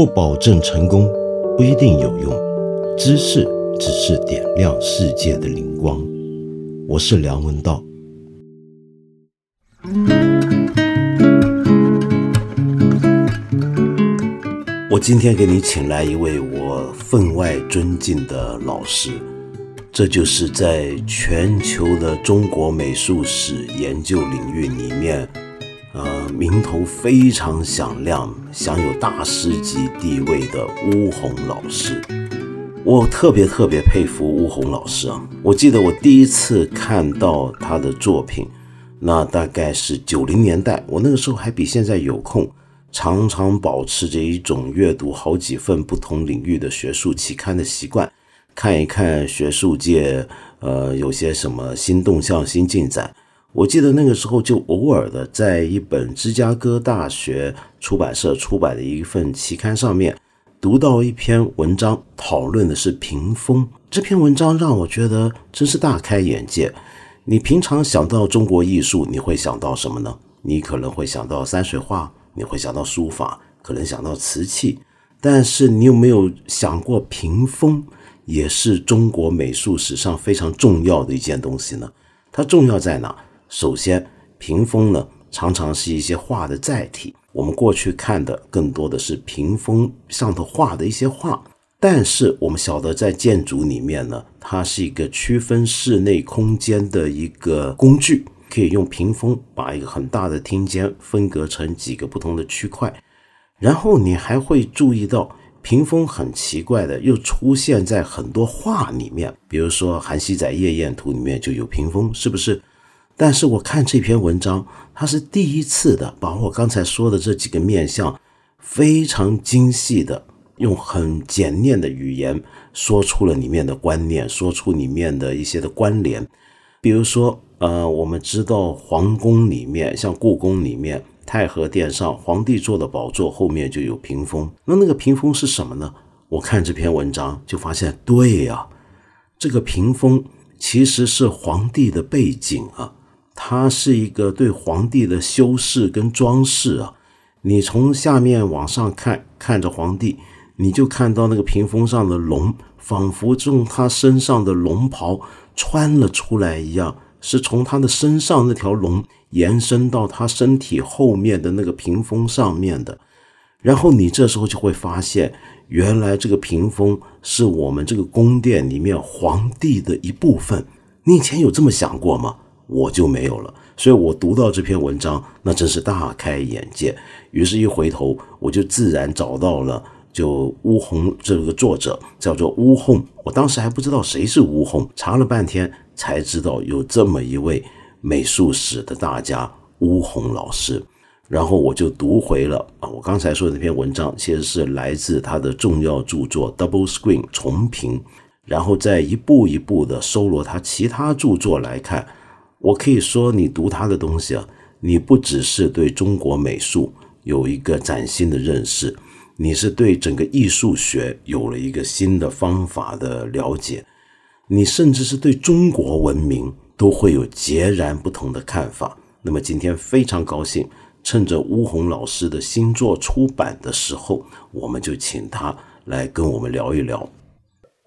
不保证成功，不一定有用。知识只是点亮世界的灵光。我是梁文道。我今天给你请来一位我分外尊敬的老师，这就是在全球的中国美术史研究领域里面。名头非常响亮，享有大师级地位的巫红老师，我特别特别佩服巫红老师啊！我记得我第一次看到他的作品，那大概是九零年代，我那个时候还比现在有空，常常保持着一种阅读好几份不同领域的学术期刊的习惯，看一看学术界呃有些什么新动向、新进展。我记得那个时候就偶尔的在一本芝加哥大学出版社出版的一份期刊上面读到一篇文章，讨论的是屏风。这篇文章让我觉得真是大开眼界。你平常想到中国艺术，你会想到什么呢？你可能会想到山水画，你会想到书法，可能想到瓷器。但是你有没有想过屏风也是中国美术史上非常重要的一件东西呢？它重要在哪？首先，屏风呢常常是一些画的载体。我们过去看的更多的是屏风上头画的一些画，但是我们晓得在建筑里面呢，它是一个区分室内空间的一个工具，可以用屏风把一个很大的厅间分隔成几个不同的区块。然后你还会注意到，屏风很奇怪的又出现在很多画里面，比如说《韩熙载夜宴图》里面就有屏风，是不是？但是我看这篇文章，它是第一次的把我刚才说的这几个面相，非常精细的用很简练的语言说出了里面的观念，说出里面的一些的关联。比如说，呃，我们知道皇宫里面，像故宫里面，太和殿上皇帝坐的宝座后面就有屏风。那那个屏风是什么呢？我看这篇文章就发现，对呀，这个屏风其实是皇帝的背景啊。它是一个对皇帝的修饰跟装饰啊，你从下面往上看，看着皇帝，你就看到那个屏风上的龙，仿佛从他身上的龙袍穿了出来一样，是从他的身上那条龙延伸到他身体后面的那个屏风上面的。然后你这时候就会发现，原来这个屏风是我们这个宫殿里面皇帝的一部分。你以前有这么想过吗？我就没有了，所以我读到这篇文章，那真是大开眼界。于是，一回头，我就自然找到了，就乌红这个作者叫做乌红。我当时还不知道谁是乌红，查了半天才知道有这么一位美术史的大家乌红老师。然后我就读回了啊，我刚才说的那篇文章，其实是来自他的重要著作《Double Screen》重评，然后再一步一步的搜罗他其他著作来看。我可以说，你读他的东西啊，你不只是对中国美术有一个崭新的认识，你是对整个艺术学有了一个新的方法的了解，你甚至是对中国文明都会有截然不同的看法。那么今天非常高兴，趁着巫红老师的新作出版的时候，我们就请他来跟我们聊一聊。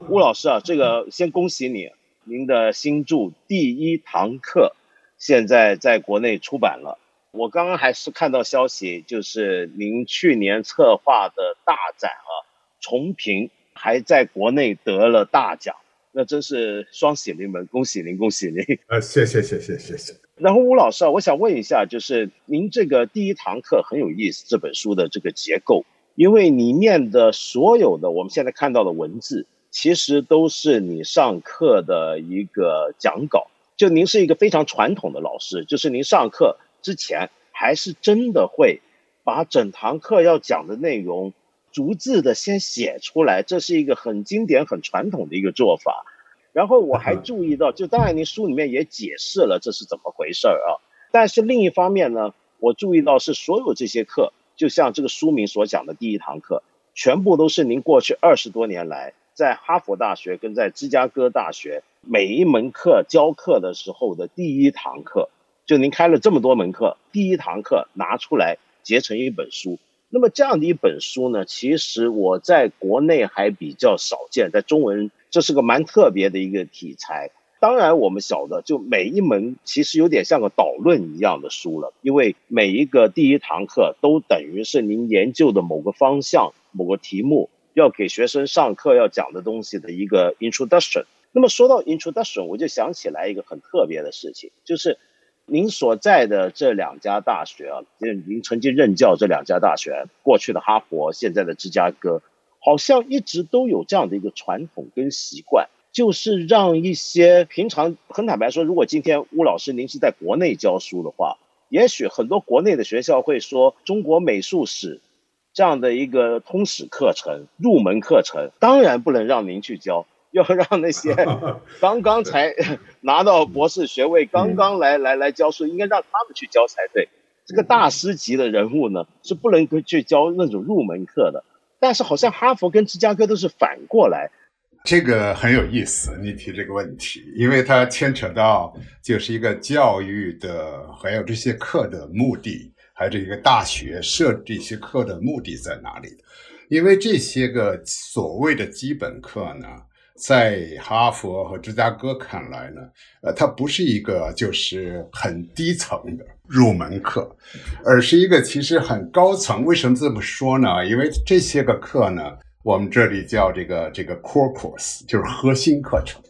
巫老师啊，这个先恭喜你。您的新著《第一堂课》现在在国内出版了。我刚刚还是看到消息，就是您去年策划的大展啊，重评还在国内得了大奖，那真是双喜临门，恭喜您，恭喜您！啊，谢谢，谢谢，谢谢。然后吴老师啊，我想问一下，就是您这个《第一堂课》很有意思，这本书的这个结构，因为里面的所有的我们现在看到的文字。其实都是你上课的一个讲稿，就您是一个非常传统的老师，就是您上课之前还是真的会把整堂课要讲的内容逐字的先写出来，这是一个很经典、很传统的一个做法。然后我还注意到，就当然您书里面也解释了这是怎么回事儿啊，但是另一方面呢，我注意到是所有这些课，就像这个书名所讲的第一堂课，全部都是您过去二十多年来。在哈佛大学跟在芝加哥大学每一门课教课的时候的第一堂课，就您开了这么多门课，第一堂课拿出来结成一本书，那么这样的一本书呢，其实我在国内还比较少见，在中文这是个蛮特别的一个题材。当然，我们晓得，就每一门其实有点像个导论一样的书了，因为每一个第一堂课都等于是您研究的某个方向、某个题目要给学生上课要讲的东西的一个 introduction。那么说到 introduction，我就想起来一个很特别的事情，就是您所在的这两家大学啊，您曾经任教这两家大学，过去的哈佛，现在的芝加哥，好像一直都有这样的一个传统跟习惯。就是让一些平常很坦白说，如果今天吴老师您是在国内教书的话，也许很多国内的学校会说中国美术史这样的一个通史课程、入门课程，当然不能让您去教，要让那些 刚刚才 拿到博士学位、刚刚来来来教书，应该让他们去教才对。这个大师级的人物呢，是不能够去教那种入门课的。但是好像哈佛跟芝加哥都是反过来。这个很有意思，你提这个问题，因为它牵扯到就是一个教育的，还有这些课的目的，还是一个大学设这些课的目的在哪里？因为这些个所谓的基本课呢，在哈佛和芝加哥看来呢，呃，它不是一个就是很低层的入门课，而是一个其实很高层。为什么这么说呢？因为这些个课呢。我们这里叫这个这个 core course，就是核心课程。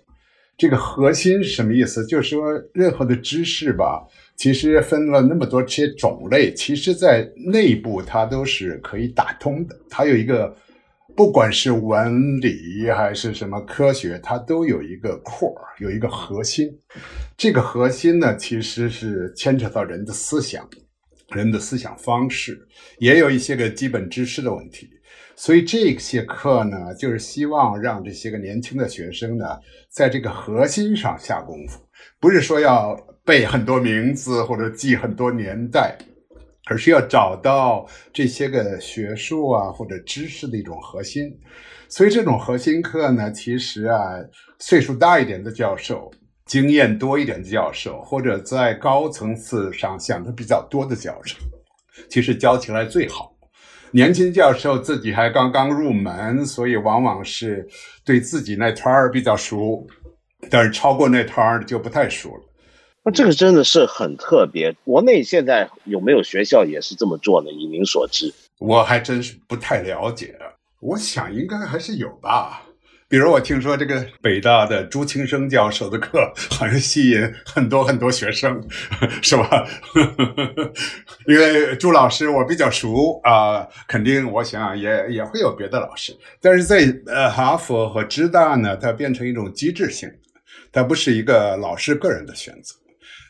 这个核心是什么意思？就是说，任何的知识吧，其实分了那么多这些种类，其实在内部它都是可以打通的。它有一个，不管是文理还是什么科学，它都有一个 core，有一个核心。这个核心呢，其实是牵扯到人的思想、人的思想方式，也有一些个基本知识的问题。所以这些课呢，就是希望让这些个年轻的学生呢，在这个核心上下功夫，不是说要背很多名字或者记很多年代，而是要找到这些个学术啊或者知识的一种核心。所以这种核心课呢，其实啊，岁数大一点的教授、经验多一点的教授，或者在高层次上想的比较多的教授，其实教起来最好。年轻教授自己还刚刚入门，所以往往是对自己那摊儿比较熟，但是超过那摊儿就不太熟了。那这个真的是很特别。国内现在有没有学校也是这么做的？以您所知，我还真是不太了解。我想应该还是有吧。比如我听说这个北大的朱清生教授的课好像吸引很多很多学生，是吧？因为朱老师我比较熟啊，肯定我想也也会有别的老师。但是在呃哈佛和芝大呢，它变成一种机制性，它不是一个老师个人的选择。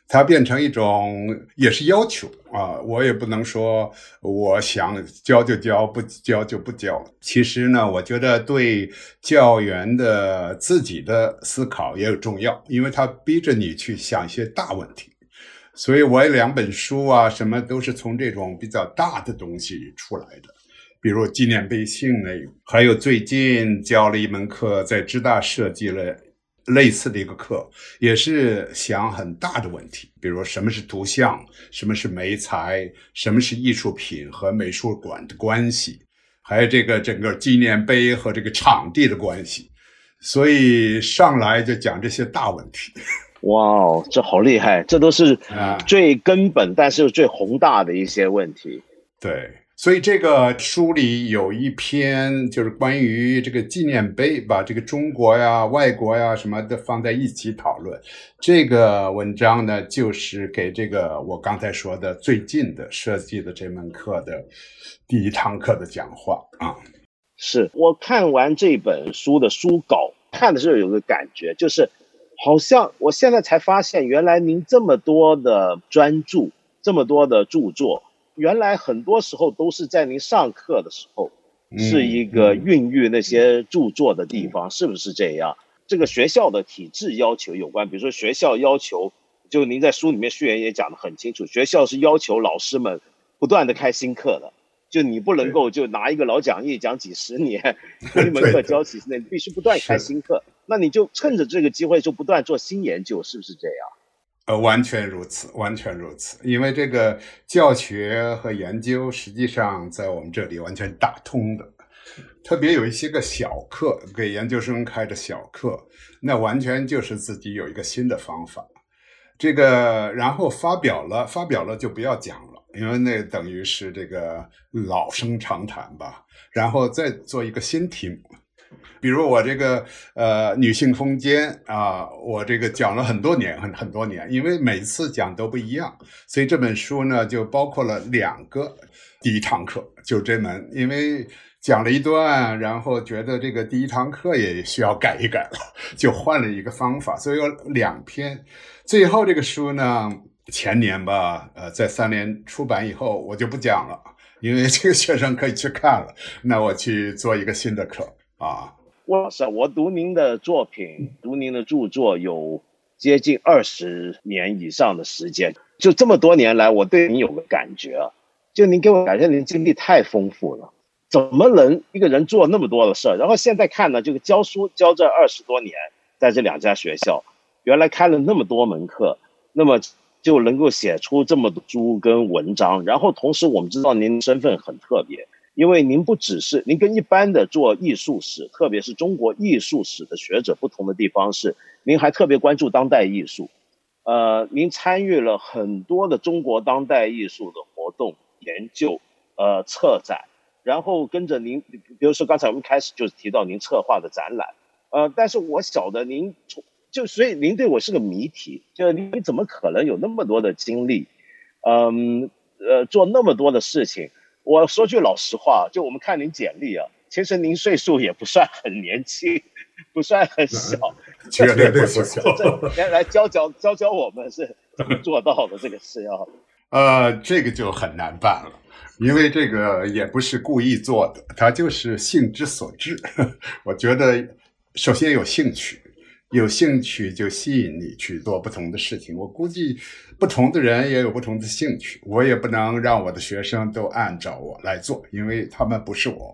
它变成一种也是要求啊，我也不能说我想教就教，不教就不教。其实呢，我觉得对教员的自己的思考也有重要，因为他逼着你去想一些大问题。所以我有两本书啊，什么都是从这种比较大的东西出来的，比如纪念碑性类，还有最近教了一门课，在浙大设计了。类似的一个课，也是想很大的问题，比如什么是图像，什么是媒材，什么是艺术品和美术馆的关系，还有这个整个纪念碑和这个场地的关系。所以上来就讲这些大问题。哇哦，这好厉害！这都是最根本，但是最宏大的一些问题。对。所以这个书里有一篇就是关于这个纪念碑，把这个中国呀、外国呀什么的放在一起讨论。这个文章呢，就是给这个我刚才说的最近的设计的这门课的第一堂课的讲话啊。是我看完这本书的书稿，看的时候有个感觉，就是好像我现在才发现，原来您这么多的专注，这么多的著作。原来很多时候都是在您上课的时候，是一个孕育那些著作的地方，是不是这样？这个学校的体制要求有关，比如说学校要求，就您在书里面序言也讲得很清楚，学校是要求老师们不断的开新课的，就你不能够就拿一个老讲义讲几十年，一门课教几十年，必须不断开新课，那你就趁着这个机会就不断做新研究，是不是这样？呃，完全如此，完全如此。因为这个教学和研究，实际上在我们这里完全打通的。特别有一些个小课，给研究生开的小课，那完全就是自己有一个新的方法。这个然后发表了，发表了就不要讲了，因为那等于是这个老生常谈吧。然后再做一个新题目。比如我这个呃女性空间啊，我这个讲了很多年，很很多年，因为每次讲都不一样，所以这本书呢就包括了两个第一堂课，就这门，因为讲了一段，然后觉得这个第一堂课也需要改一改了，就换了一个方法，所以有两篇。最后这个书呢，前年吧，呃，在三联出版以后，我就不讲了，因为这个学生可以去看了，那我去做一个新的课啊。郭老师，我读您的作品，读您的著作有接近二十年以上的时间。就这么多年来，我对您有个感觉啊，就您给我感觉您经历太丰富了。怎么能一个人做那么多的事儿？然后现在看呢，这个教书教这二十多年，在这两家学校，原来开了那么多门课，那么就能够写出这么多书跟文章。然后同时，我们知道您身份很特别。因为您不只是您跟一般的做艺术史，特别是中国艺术史的学者不同的地方是，您还特别关注当代艺术，呃，您参与了很多的中国当代艺术的活动研究，呃，策展，然后跟着您，比如说刚才我们开始就是提到您策划的展览，呃，但是我晓得您从就所以您对我是个谜题，就您怎么可能有那么多的精力，嗯，呃，做那么多的事情。我说句老实话，就我们看您简历啊，其实您岁数也不算很年轻，不算很小，绝对不小。来来教教教教我们是怎么做到的这个事要。呃，这个就很难办了，因为这个也不是故意做的，他就是性之所至。我觉得首先有兴趣。有兴趣就吸引你去做不同的事情。我估计不同的人也有不同的兴趣，我也不能让我的学生都按照我来做，因为他们不是我。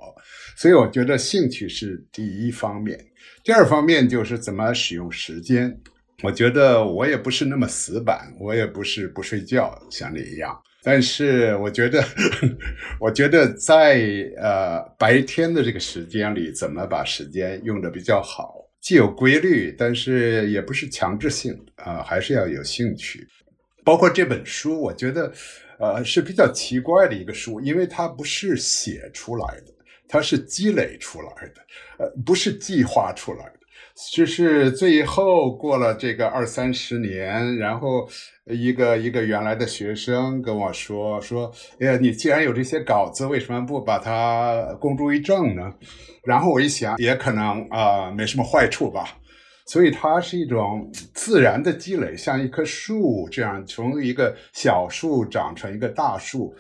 所以我觉得兴趣是第一方面，第二方面就是怎么使用时间。我觉得我也不是那么死板，我也不是不睡觉像你一样。但是我觉得，我觉得在呃白天的这个时间里，怎么把时间用的比较好。既有规律，但是也不是强制性啊，还是要有兴趣。包括这本书，我觉得，呃，是比较奇怪的一个书，因为它不是写出来的，它是积累出来的，呃，不是计划出来的。就是最后过了这个二三十年，然后一个一个原来的学生跟我说说：“哎呀，你既然有这些稿子，为什么不把它公诸于众呢？”然后我一想，也可能啊，没什么坏处吧。所以它是一种自然的积累，像一棵树这样，从一个小树长成一个大树。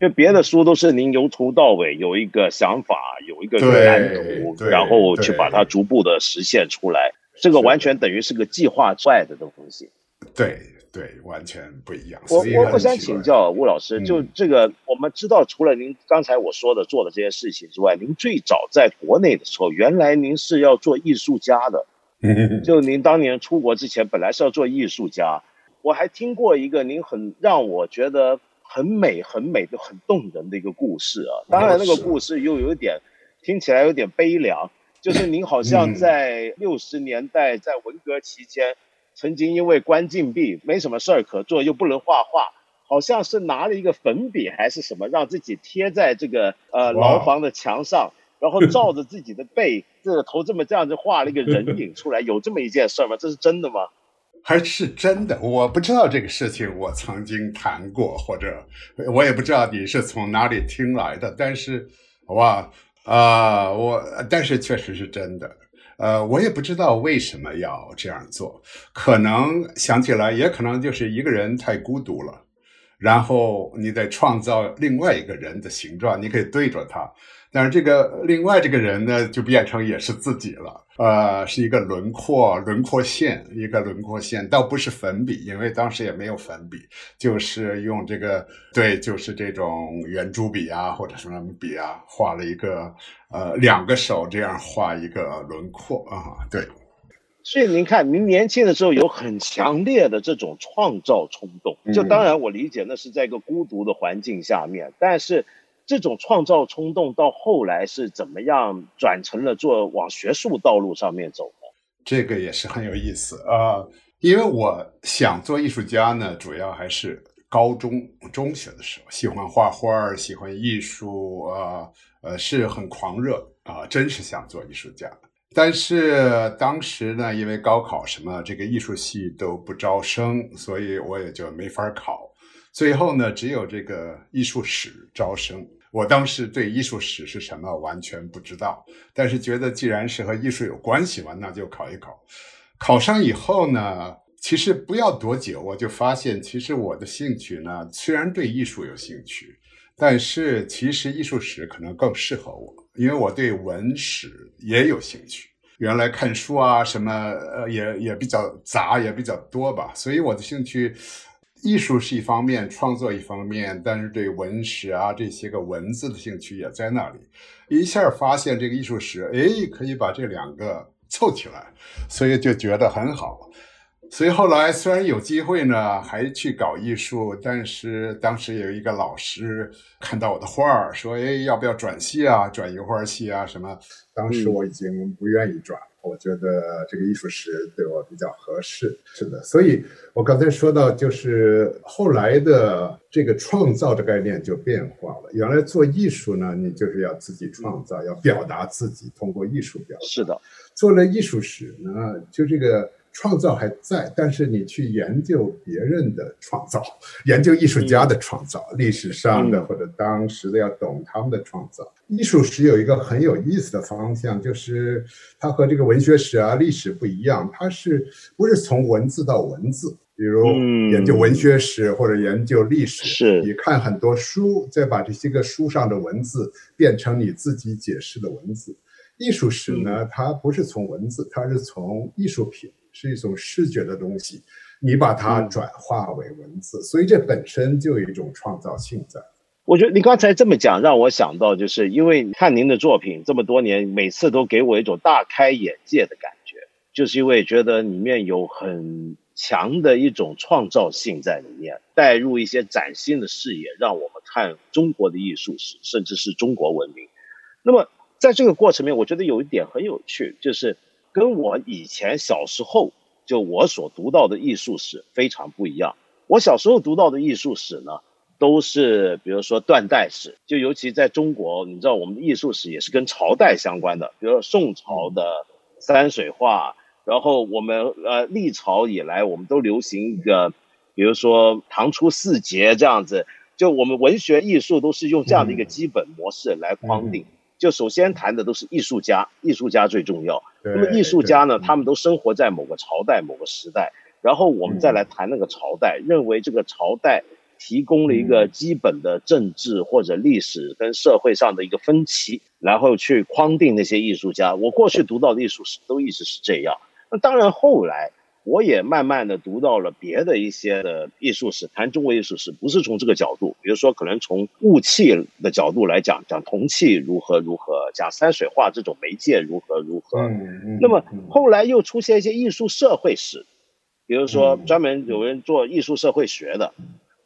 因为别的书都是您由头到尾有一个想法，有一个蓝图，然后去把它逐步的实现出来。这个完全等于是个计划外的东西。对对，完全不一样。我我我想请教吴老师，就这个我们知道，除了您刚才我说的做的这些事情之外，您最早在国内的时候，原来您是要做艺术家的。就您当年出国之前，本来是要做艺术家。我还听过一个您很让我觉得。很美，很美的，很动人的一个故事啊！当然，那个故事又有点听起来有点悲凉。就是您好像在六十年代，在文革期间，曾经因为关禁闭，没什么事儿可做，又不能画画，好像是拿了一个粉笔还是什么，让自己贴在这个呃牢房的墙上，然后照着自己的背，这个头这么这样子画了一个人影出来。有这么一件事儿吗？这是真的吗？还是真的，我不知道这个事情，我曾经谈过，或者我也不知道你是从哪里听来的。但是，哇啊，我但是确实是真的。呃，我也不知道为什么要这样做，可能想起来，也可能就是一个人太孤独了，然后你在创造另外一个人的形状，你可以对着他。但是这个另外这个人呢，就变成也是自己了，呃，是一个轮廓轮廓线，一个轮廓线，倒不是粉笔，因为当时也没有粉笔，就是用这个，对，就是这种圆珠笔啊，或者什么笔啊，画了一个，呃，两个手这样画一个轮廓啊，对。所以您看，您年轻的时候有很强烈的这种创造冲动，就当然我理解那是在一个孤独的环境下面，但是这种创造冲动到后来是怎么样转成了做往学术道路上面走的？这个也是很有意思啊，因为我想做艺术家呢，主要还是高中中学的时候喜欢画画，喜欢艺术啊，呃，是很狂热啊，真是想做艺术家。但是当时呢，因为高考什么这个艺术系都不招生，所以我也就没法考。最后呢，只有这个艺术史招生。我当时对艺术史是什么完全不知道，但是觉得既然是和艺术有关系嘛，那就考一考。考上以后呢，其实不要多久，我就发现，其实我的兴趣呢，虽然对艺术有兴趣，但是其实艺术史可能更适合我。因为我对文史也有兴趣，原来看书啊什么，呃，也也比较杂，也比较多吧。所以我的兴趣，艺术是一方面，创作一方面，但是对文史啊这些个文字的兴趣也在那里。一下发现这个艺术史，哎，可以把这两个凑起来，所以就觉得很好。所以后来虽然有机会呢，还去搞艺术，但是当时有一个老师看到我的画儿，说：“哎，要不要转系啊？转油画系啊？什么？”当时我已经不愿意转，我觉得这个艺术史对我比较合适。是的，所以我刚才说到，就是后来的这个创造的概念就变化了。原来做艺术呢，你就是要自己创造，要表达自己，通过艺术表达。是的，做了艺术史呢，就这个。创造还在，但是你去研究别人的创造，研究艺术家的创造，历史上的或者当时的要懂他们的创造。艺术史有一个很有意思的方向，就是它和这个文学史啊、历史不一样，它是不是从文字到文字？比如研究文学史或者研究历史，是你看很多书，再把这些个书上的文字变成你自己解释的文字。艺术史呢，它不是从文字，它是从艺术品。是一种视觉的东西，你把它转化为文字，所以这本身就有一种创造性在。我觉得你刚才这么讲，让我想到，就是因为看您的作品这么多年，每次都给我一种大开眼界的感觉，就是因为觉得里面有很强的一种创造性在里面，带入一些崭新的视野，让我们看中国的艺术史，甚至是中国文明。那么在这个过程里面，我觉得有一点很有趣，就是。跟我以前小时候就我所读到的艺术史非常不一样。我小时候读到的艺术史呢，都是比如说断代史，就尤其在中国，你知道我们的艺术史也是跟朝代相关的，比如说宋朝的山水画，然后我们呃历朝以来我们都流行一个，比如说唐初四杰这样子，就我们文学艺术都是用这样的一个基本模式来框定。就首先谈的都是艺术家，艺术家最重要。那么艺术家呢，他们都生活在某个朝代、某个时代，然后我们再来谈那个朝代，认为这个朝代提供了一个基本的政治或者历史跟社会上的一个分歧，然后去框定那些艺术家。我过去读到的艺术史都一直是这样。那当然后来。我也慢慢的读到了别的一些的艺术史，谈中国艺术史不是从这个角度，比如说可能从雾气的角度来讲，讲铜器如何如何，讲山水画这种媒介如何如何。那么后来又出现一些艺术社会史，比如说专门有人做艺术社会学的。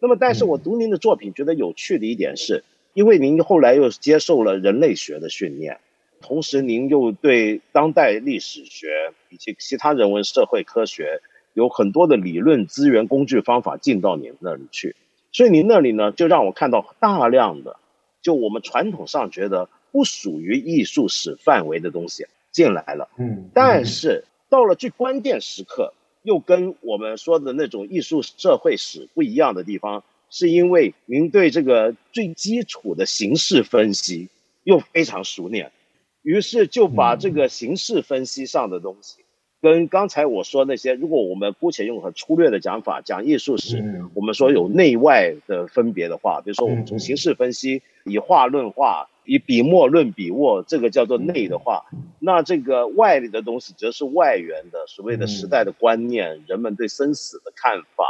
那么但是我读您的作品，觉得有趣的一点是，因为您后来又接受了人类学的训练。同时，您又对当代历史学以及其他人文社会科学有很多的理论资源、工具、方法进到您那里去，所以您那里呢，就让我看到大量的就我们传统上觉得不属于艺术史范围的东西进来了。嗯，但是到了最关键时刻，又跟我们说的那种艺术社会史不一样的地方，是因为您对这个最基础的形式分析又非常熟练。于是就把这个形式分析上的东西，跟刚才我说那些，如果我们姑且用很粗略的讲法讲艺术史，我们说有内外的分别的话，比如说我们从形式分析，以画论画，以笔墨论笔墨，这个叫做内的话，那这个外里的东西则是外源的，所谓的时代的观念，人们对生死的看法，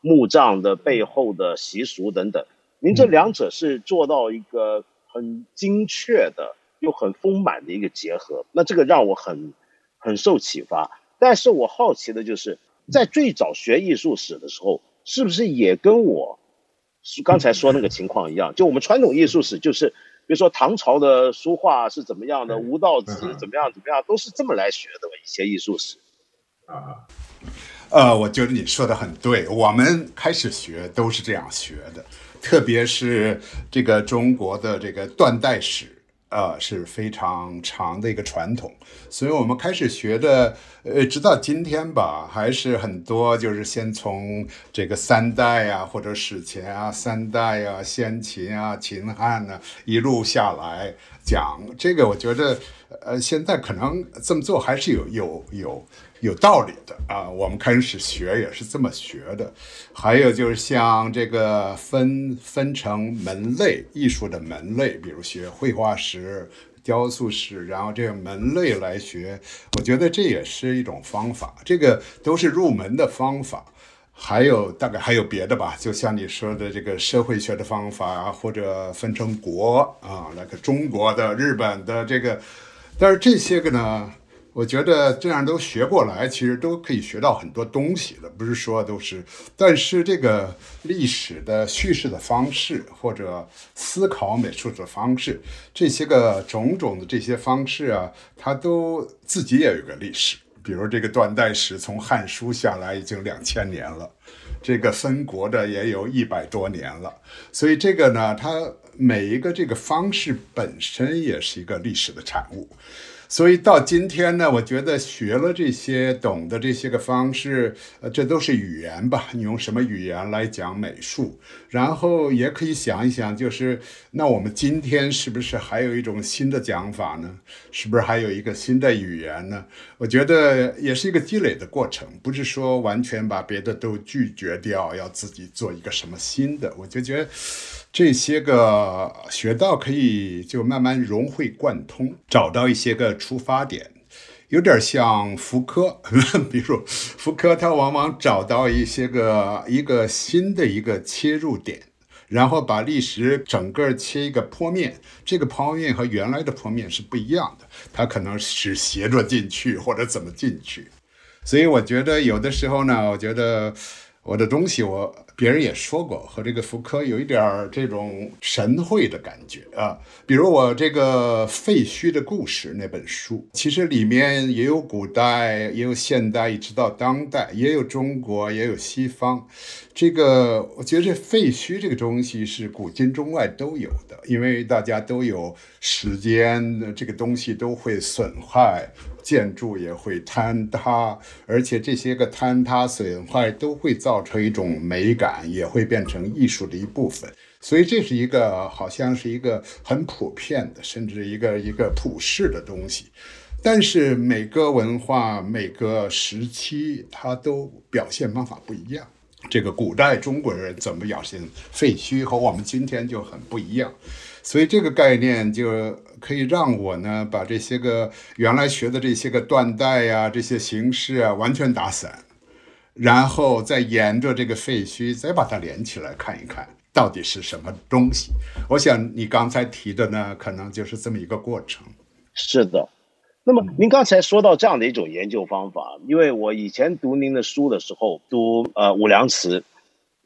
墓葬的背后的习俗等等，您这两者是做到一个很精确的。又很丰满的一个结合，那这个让我很很受启发。但是我好奇的就是，在最早学艺术史的时候，是不是也跟我刚才说那个情况一样？就我们传统艺术史，就是比如说唐朝的书画是怎么样的，吴道子怎么样怎么样，都是这么来学的一些艺术史。啊，呃，我觉得你说的很对，我们开始学都是这样学的，特别是这个中国的这个断代史。呃，是非常长的一个传统，所以我们开始学的，呃，直到今天吧，还是很多，就是先从这个三代啊，或者史前啊，三代啊，先秦啊，秦汉呢，一路下来讲这个，我觉得，呃，现在可能这么做还是有有有。有道理的啊，我们开始学也是这么学的。还有就是像这个分分成门类，艺术的门类，比如学绘画史、雕塑史，然后这个门类来学，我觉得这也是一种方法。这个都是入门的方法。还有大概还有别的吧，就像你说的这个社会学的方法，或者分成国啊，那个中国的、日本的这个，但是这些个呢？我觉得这样都学过来，其实都可以学到很多东西的，不是说都是。但是这个历史的叙事的方式，或者思考美术的方式，这些个种种的这些方式啊，它都自己也有个历史。比如这个断代史，从《汉书》下来已经两千年了，这个分国的也有一百多年了。所以这个呢，它每一个这个方式本身也是一个历史的产物。所以到今天呢，我觉得学了这些，懂得这些个方式，呃，这都是语言吧？你用什么语言来讲美术？然后也可以想一想，就是那我们今天是不是还有一种新的讲法呢？是不是还有一个新的语言呢？我觉得也是一个积累的过程，不是说完全把别的都拒绝掉，要自己做一个什么新的。我就觉得。这些个学到可以就慢慢融会贯通，找到一些个出发点，有点像福柯，比如福柯他往往找到一些个一个新的一个切入点，然后把历史整个切一个剖面，这个剖面和原来的剖面是不一样的，他可能是斜着进去或者怎么进去，所以我觉得有的时候呢，我觉得我的东西我。别人也说过，和这个福柯有一点儿这种神会的感觉啊。比如我这个废墟的故事那本书，其实里面也有古代，也有现代，一直到当代，也有中国，也有西方。这个我觉得这废墟这个东西是古今中外都有的，因为大家都有时间，这个东西都会损坏。建筑也会坍塌，而且这些个坍塌损坏都会造成一种美感，也会变成艺术的一部分。所以这是一个好像是一个很普遍的，甚至一个一个普世的东西。但是每个文化、每个时期，它都表现方法不一样。这个古代中国人怎么表现废墟，和我们今天就很不一样。所以这个概念就可以让我呢，把这些个原来学的这些个断代呀、这些形式啊，完全打散，然后再沿着这个废墟再把它连起来看一看，到底是什么东西。我想你刚才提的呢，可能就是这么一个过程。是的。那么您刚才说到这样的一种研究方法，因为我以前读您的书的时候，读呃五粮祠，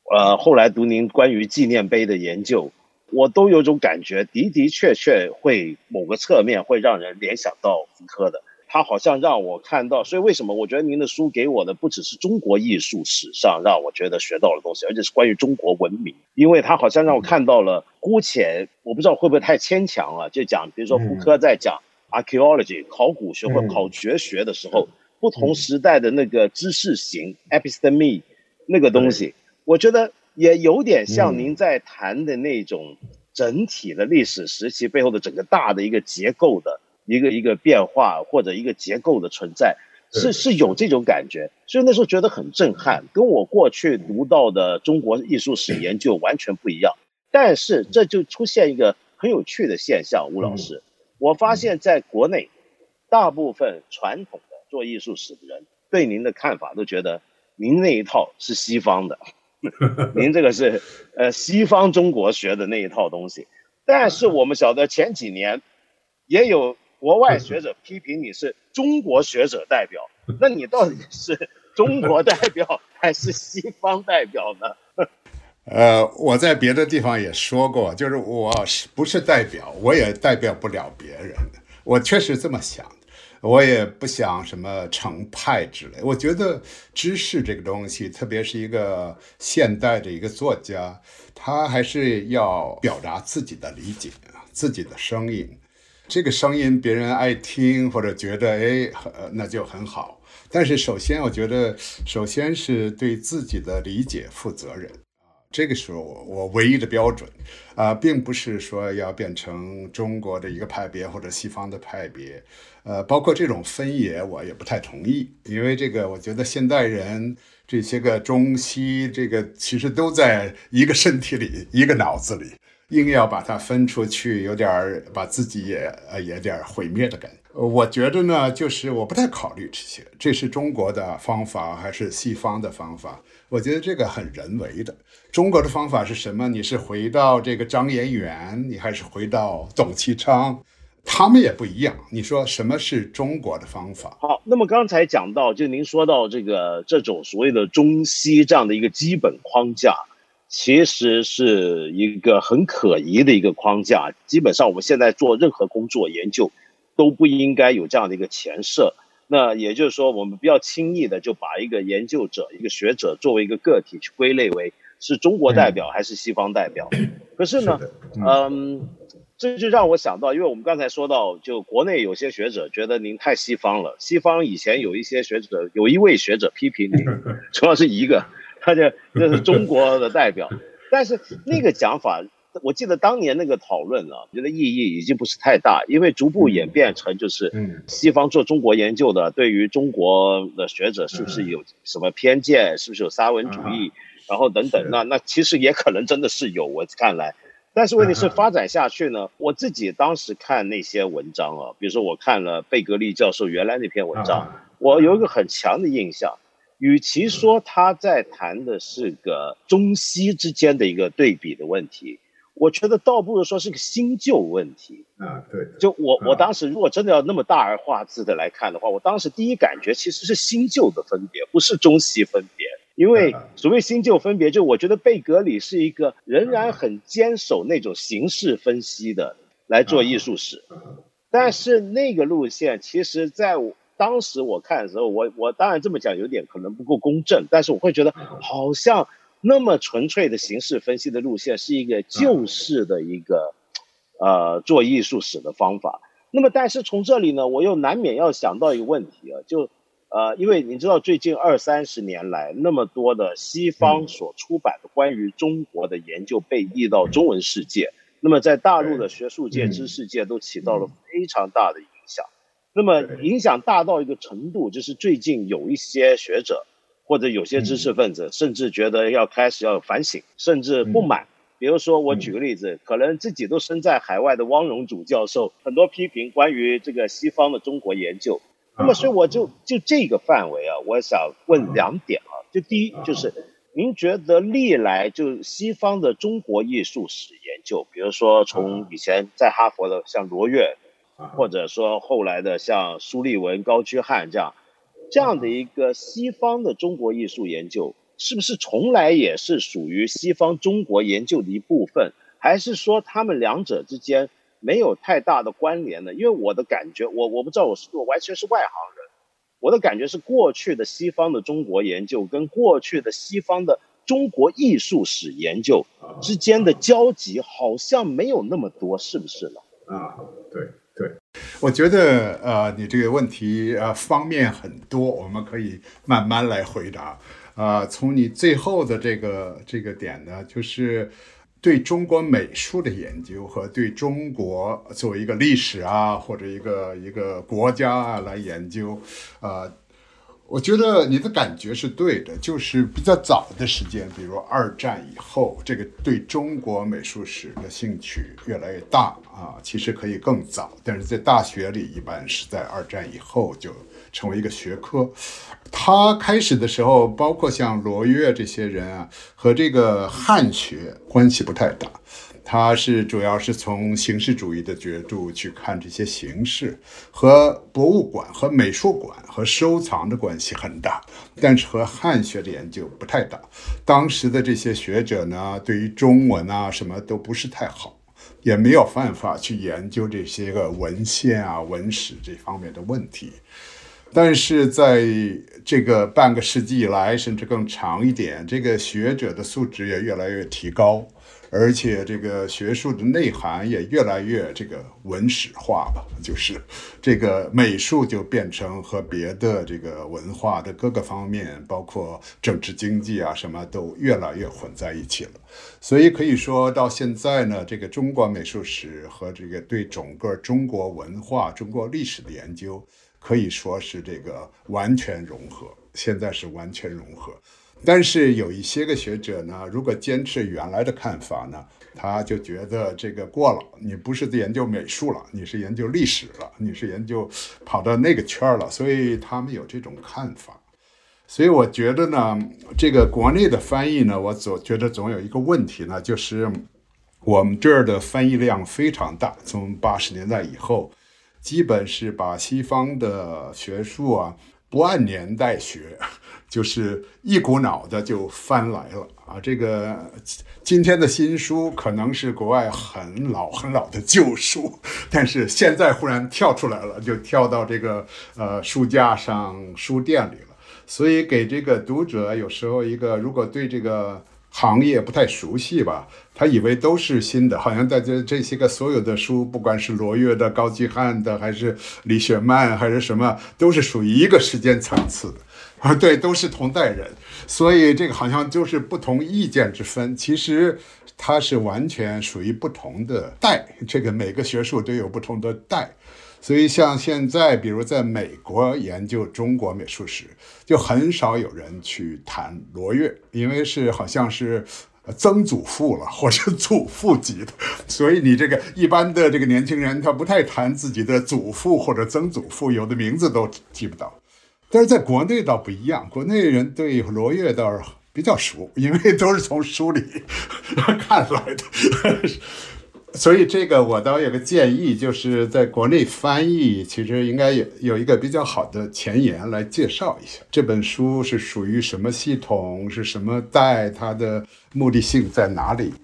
呃后来读您关于纪念碑的研究。我都有种感觉，的的确确会某个侧面会让人联想到福柯的，他好像让我看到，所以为什么我觉得您的书给我的不只是中国艺术史上让我觉得学到了东西，而且是关于中国文明，因为他好像让我看到了，姑且我不知道会不会太牵强了，就讲比如说福柯在讲 archaeology 考古学或考绝学的时候，不同时代的那个知识型 episteme 那个东西，我觉得。也有点像您在谈的那种整体的历史时期背后的整个大的一个结构的一个一个变化或者一个结构的存在，是是有这种感觉，所以那时候觉得很震撼，跟我过去读到的中国艺术史研究完全不一样。但是这就出现一个很有趣的现象，吴老师，我发现在国内，大部分传统的做艺术史的人对您的看法都觉得您那一套是西方的。您这个是呃西方中国学的那一套东西，但是我们晓得前几年也有国外学者批评你是中国学者代表，那你到底是中国代表还是西方代表呢？呃，我在别的地方也说过，就是我是不是代表，我也代表不了别人。我确实这么想，我也不想什么成派之类。我觉得知识这个东西，特别是一个现代的一个作家，他还是要表达自己的理解，自己的声音。这个声音别人爱听或者觉得哎，那就很好。但是首先，我觉得首先是对自己的理解负责任。这个时候，我唯一的标准，啊，并不是说要变成中国的一个派别或者西方的派别，呃，包括这种分野，我也不太同意，因为这个，我觉得现代人这些个中西，这个其实都在一个身体里，一个脑子里，硬要把它分出去，有点儿把自己也呃，有点毁灭的感觉。我觉得呢，就是我不太考虑这些，这是中国的方法还是西方的方法？我觉得这个很人为的。中国的方法是什么？你是回到这个张彦元，你还是回到董其昌？他们也不一样。你说什么是中国的方法？好，那么刚才讲到，就您说到这个这种所谓的中西这样的一个基本框架，其实是一个很可疑的一个框架。基本上我们现在做任何工作研究，都不应该有这样的一个前设。那也就是说，我们不要轻易的就把一个研究者、一个学者作为一个个体去归类为。是中国代表还是西方代表？可是呢，嗯，这就让我想到，因为我们刚才说到，就国内有些学者觉得您太西方了。西方以前有一些学者，有一位学者批评您，主要是一个，他就那是中国的代表。但是那个讲法，我记得当年那个讨论啊，觉得意义已经不是太大，因为逐步演变成就是西方做中国研究的，对于中国的学者是不是有什么偏见，是不是有沙文主义？然后等等，那那其实也可能真的是有，我看来，但是问题是发展下去呢，我自己当时看那些文章啊，比如说我看了贝格利教授原来那篇文章，我有一个很强的印象，与其说他在谈的是个中西之间的一个对比的问题，我觉得倒不如说是个新旧问题啊，对，就我我当时如果真的要那么大而化之的来看的话，我当时第一感觉其实是新旧的分别，不是中西分别。因为所谓新旧分别，就我觉得贝格里是一个仍然很坚守那种形式分析的来做艺术史，但是那个路线其实在我当时我看的时候，我我当然这么讲有点可能不够公正，但是我会觉得好像那么纯粹的形式分析的路线是一个旧式的一个呃做艺术史的方法。那么但是从这里呢，我又难免要想到一个问题啊，就。呃，因为你知道，最近二三十年来，那么多的西方所出版的关于中国的研究被译到中文世界，那么在大陆的学术界、知识界都起到了非常大的影响。那么影响大到一个程度，就是最近有一些学者或者有些知识分子，甚至觉得要开始要反省，甚至不满。比如说，我举个例子，可能自己都身在海外的汪荣祖教授，很多批评关于这个西方的中国研究。那么，所以我就就这个范围啊，我想问两点啊。就第一，就是您觉得历来就西方的中国艺术史研究，比如说从以前在哈佛的像罗越，或者说后来的像苏立文、高居翰这样这样的一个西方的中国艺术研究，是不是从来也是属于西方中国研究的一部分，还是说他们两者之间？没有太大的关联呢，因为我的感觉，我我不知道我是我完全是外行人，我的感觉是过去的西方的中国研究跟过去的西方的中国艺术史研究之间的交集好像没有那么多，是不是呢？啊，对，我觉得呃，你这个问题呃方面很多，我们可以慢慢来回答。啊，从你最后的这个这个点呢，就是。对中国美术的研究和对中国作为一个历史啊，或者一个一个国家啊来研究，啊，我觉得你的感觉是对的，就是比较早的时间，比如二战以后，这个对中国美术史的兴趣越来越大啊，其实可以更早，但是在大学里一般是在二战以后就成为一个学科。他开始的时候，包括像罗越这些人啊，和这个汉学关系不太大。他是主要是从形式主义的角度去看这些形式，和博物馆、和美术馆、和收藏的关系很大，但是和汉学的研究不太大。当时的这些学者呢，对于中文啊什么都不是太好，也没有办法去研究这些个文献啊、文史这方面的问题。但是在这个半个世纪以来，甚至更长一点，这个学者的素质也越来越提高，而且这个学术的内涵也越来越这个文史化吧，就是这个美术就变成和别的这个文化的各个方面，包括政治经济啊什么都越来越混在一起了。所以可以说到现在呢，这个中国美术史和这个对整个中国文化、中国历史的研究。可以说是这个完全融合，现在是完全融合。但是有一些个学者呢，如果坚持原来的看法呢，他就觉得这个过了，你不是研究美术了，你是研究历史了，你是研究跑到那个圈儿了，所以他们有这种看法。所以我觉得呢，这个国内的翻译呢，我总觉得总有一个问题呢，就是我们这儿的翻译量非常大，从八十年代以后。基本是把西方的学术啊不按年代学，就是一股脑的就翻来了啊。这个今天的新书可能是国外很老很老的旧书，但是现在忽然跳出来了，就跳到这个呃书架上、书店里了。所以给这个读者有时候一个，如果对这个。行业不太熟悉吧？他以为都是新的，好像在这这些个所有的书，不管是罗越的、高继汉的，还是李雪曼，还是什么，都是属于一个时间层次的啊。对，都是同代人，所以这个好像就是不同意见之分。其实它是完全属于不同的代，这个每个学术都有不同的代。所以，像现在，比如在美国研究中国美术史，就很少有人去谈罗越，因为是好像是曾祖父了或者祖父级的，所以你这个一般的这个年轻人，他不太谈自己的祖父或者曾祖父，有的名字都记不到。但是在国内倒不一样，国内人对罗越倒是比较熟，因为都是从书里 看来的。所以这个我倒有个建议，就是在国内翻译，其实应该有有一个比较好的前言来介绍一下这本书是属于什么系统，是什么代，它的目的性在哪里。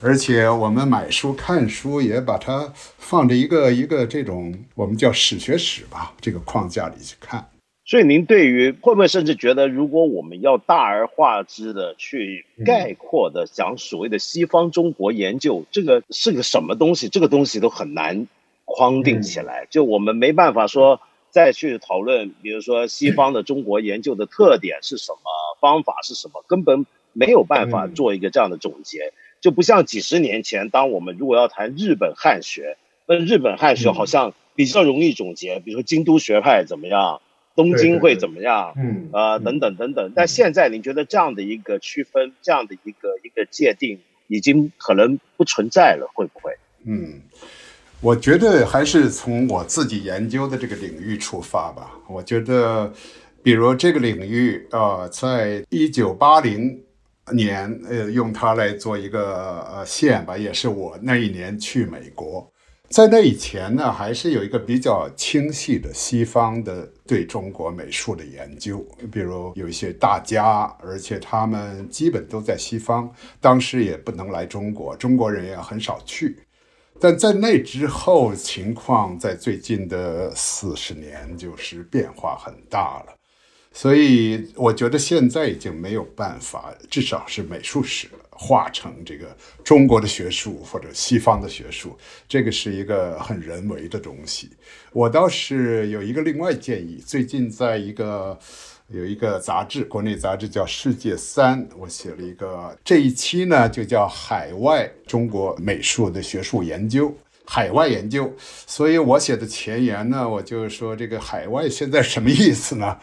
而且我们买书看书也把它放着一个一个这种我们叫史学史吧这个框架里去看。所以您对于会不会甚至觉得，如果我们要大而化之的去概括的讲所谓的西方中国研究，这个是个什么东西？这个东西都很难框定起来。就我们没办法说再去讨论，比如说西方的中国研究的特点是什么，方法是什么，根本没有办法做一个这样的总结。就不像几十年前，当我们如果要谈日本汉学，那日本汉学好像比较容易总结，比如说京都学派怎么样。东京会怎么样？嗯，呃，等等等等。但现在你觉得这样的一个区分，这样的一个一个界定，已经可能不存在了，会不会？嗯，我觉得还是从我自己研究的这个领域出发吧。我觉得，比如这个领域啊，在一九八零年，呃，用它来做一个呃线吧，也是我那一年去美国。在那以前呢，还是有一个比较清晰的西方的对中国美术的研究，比如有一些大家，而且他们基本都在西方，当时也不能来中国，中国人也很少去。但在那之后，情况在最近的四十年就是变化很大了。所以我觉得现在已经没有办法，至少是美术史了化成这个中国的学术或者西方的学术，这个是一个很人为的东西。我倒是有一个另外建议，最近在一个有一个杂志，国内杂志叫《世界三》，我写了一个这一期呢，就叫海外中国美术的学术研究，海外研究。所以我写的前言呢，我就说这个海外现在什么意思呢？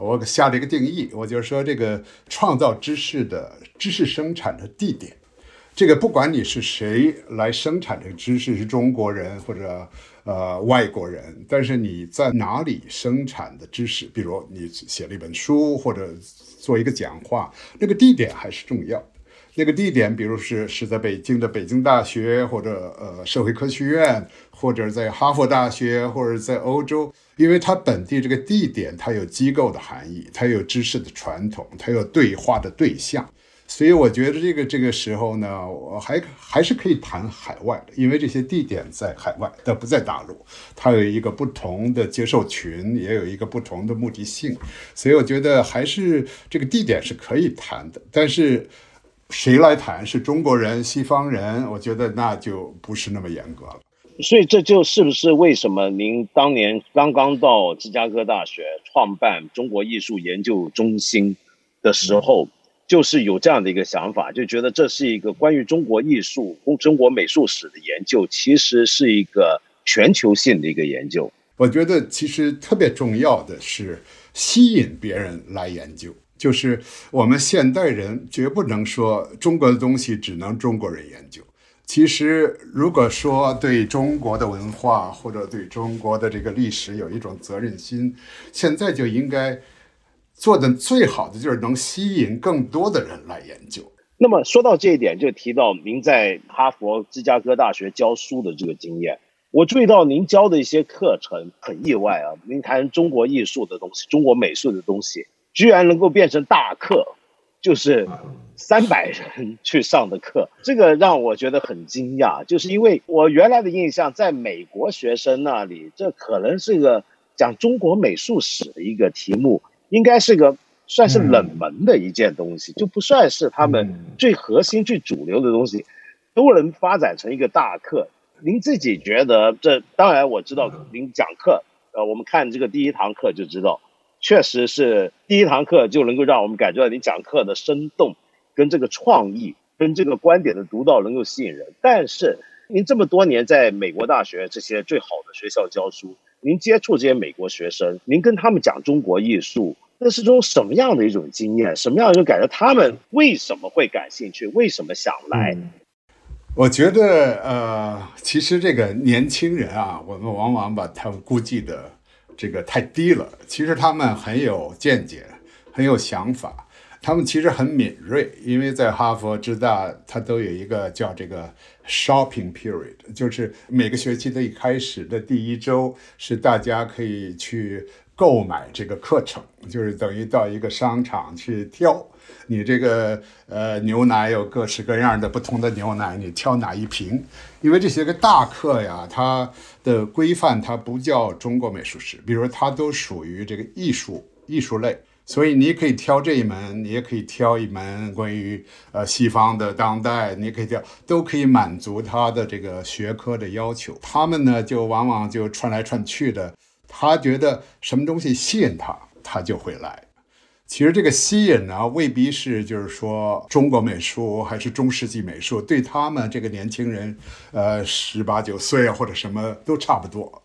我下了一个定义，我就是说这个创造知识的知识生产的地点，这个不管你是谁来生产这个知识，是中国人或者呃外国人，但是你在哪里生产的知识，比如你写了一本书或者做一个讲话，那个地点还是重要。那个地点，比如是是在北京的北京大学，或者呃社会科学院，或者在哈佛大学，或者在欧洲，因为它本地这个地点，它有机构的含义，它有知识的传统，它有对话的对象。所以我觉得这个这个时候呢，我还还是可以谈海外的，因为这些地点在海外，但不在大陆，它有一个不同的接受群，也有一个不同的目的性，所以我觉得还是这个地点是可以谈的。但是谁来谈？是中国人、西方人？我觉得那就不是那么严格了。所以这就是不是为什么您当年刚刚到芝加哥大学创办中国艺术研究中心的时候？就是有这样的一个想法，就觉得这是一个关于中国艺术、中国美术史的研究，其实是一个全球性的一个研究。我觉得其实特别重要的是吸引别人来研究，就是我们现代人绝不能说中国的东西只能中国人研究。其实如果说对中国的文化或者对中国的这个历史有一种责任心，现在就应该。做的最好的就是能吸引更多的人来研究。那么说到这一点，就提到您在哈佛、芝加哥大学教书的这个经验。我注意到您教的一些课程很意外啊，您谈中国艺术的东西、中国美术的东西，居然能够变成大课，就是三百人去上的课，这个让我觉得很惊讶。就是因为我原来的印象，在美国学生那里，这可能是个讲中国美术史的一个题目。应该是个算是冷门的一件东西，就不算是他们最核心、最主流的东西，都能发展成一个大课。您自己觉得这？当然我知道您讲课，呃，我们看这个第一堂课就知道，确实是第一堂课就能够让我们感觉到你讲课的生动，跟这个创意，跟这个观点的独到能够吸引人。但是您这么多年在美国大学这些最好的学校教书。您接触这些美国学生，您跟他们讲中国艺术，那是种什么样的一种经验？什么样一种感觉？他们为什么会感兴趣？为什么想来？我觉得，呃，其实这个年轻人啊，我们往往把他们估计的这个太低了。其实他们很有见解，很有想法。他们其实很敏锐，因为在哈佛、之大，它都有一个叫这个 shopping period，就是每个学期的一开始的第一周是大家可以去购买这个课程，就是等于到一个商场去挑，你这个呃牛奶有各式各样的不同的牛奶，你挑哪一瓶？因为这些个大课呀，它的规范它不叫中国美术史，比如它都属于这个艺术艺术类。所以你可以挑这一门，你也可以挑一门关于呃西方的当代，你可以挑，都可以满足他的这个学科的要求。他们呢就往往就串来串去的，他觉得什么东西吸引他，他就会来。其实这个吸引呢，未必是就是说中国美术还是中世纪美术，对他们这个年轻人，呃十八九岁啊或者什么都差不多。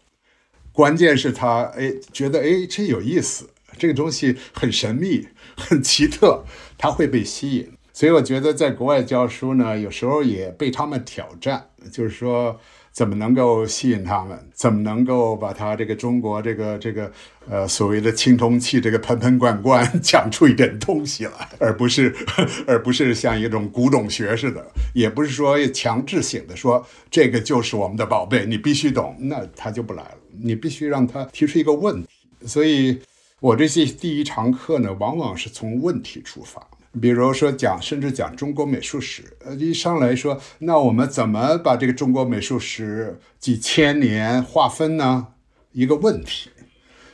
关键是他哎觉得哎真有意思。这个东西很神秘、很奇特，他会被吸引。所以我觉得在国外教书呢，有时候也被他们挑战，就是说怎么能够吸引他们，怎么能够把他这个中国这个这个呃所谓的青铜器这个盆盆罐罐讲出一点东西来，而不是 而不是像一种古董学似的，也不是说强制性的说这个就是我们的宝贝，你必须懂，那他就不来了。你必须让他提出一个问题，所以。我这些第一堂课呢，往往是从问题出发，比如说讲，甚至讲中国美术史，呃，一上来说，那我们怎么把这个中国美术史几千年划分呢？一个问题，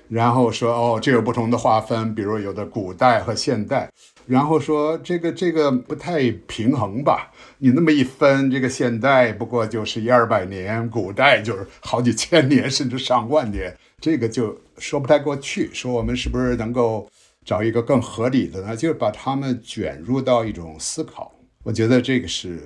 然后说，哦，这有不同的划分，比如有的古代和现代，然后说这个这个不太平衡吧？你那么一分，这个现代不过就是一二百年，古代就是好几千年，甚至上万年。这个就说不太过去，说我们是不是能够找一个更合理的呢？就是把他们卷入到一种思考。我觉得这个是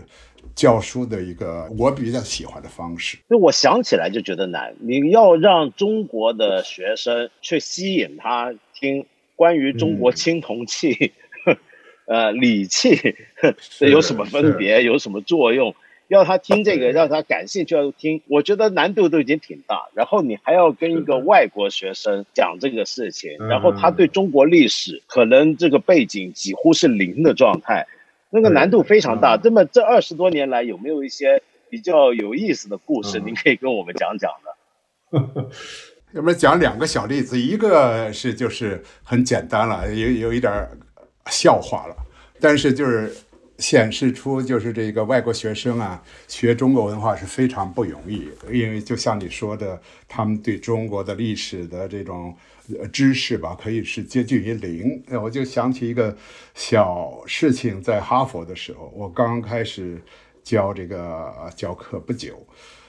教书的一个我比较喜欢的方式。就我想起来就觉得难，你要让中国的学生去吸引他听关于中国青铜器、呃礼器 有什么分别，有什么作用。要他听这个，让他感兴趣要听，我觉得难度都已经挺大。然后你还要跟一个外国学生讲这个事情，然后他对中国历史可能这个背景几乎是零的状态，那个难度非常大。那么这二十多年来有没有一些比较有意思的故事？您可以跟我们讲讲的。要不讲两个小例子，一个是就是很简单了，有有一点笑话了，但是就是显示出就是这个外国学生啊学中国文化是非常不容易，因为就像你说的，他们对中国的历史的这种知识吧，可以是接近于零。我就想起一个小事情，在哈佛的时候，我刚开始教这个教课不久。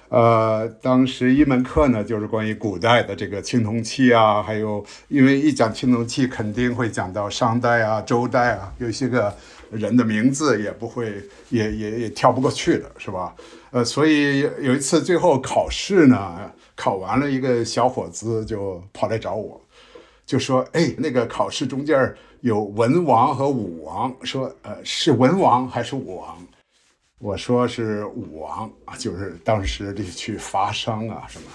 呃，当时一门课呢，就是关于古代的这个青铜器啊，还有，因为一讲青铜器，肯定会讲到商代啊、周代啊，有些个人的名字也不会，也也也跳不过去的，是吧？呃，所以有一次最后考试呢，考完了，一个小伙子就跑来找我，就说：“哎，那个考试中间有文王和武王，说，呃，是文王还是武王？”我说是武王啊，就是当时得去伐商啊什么。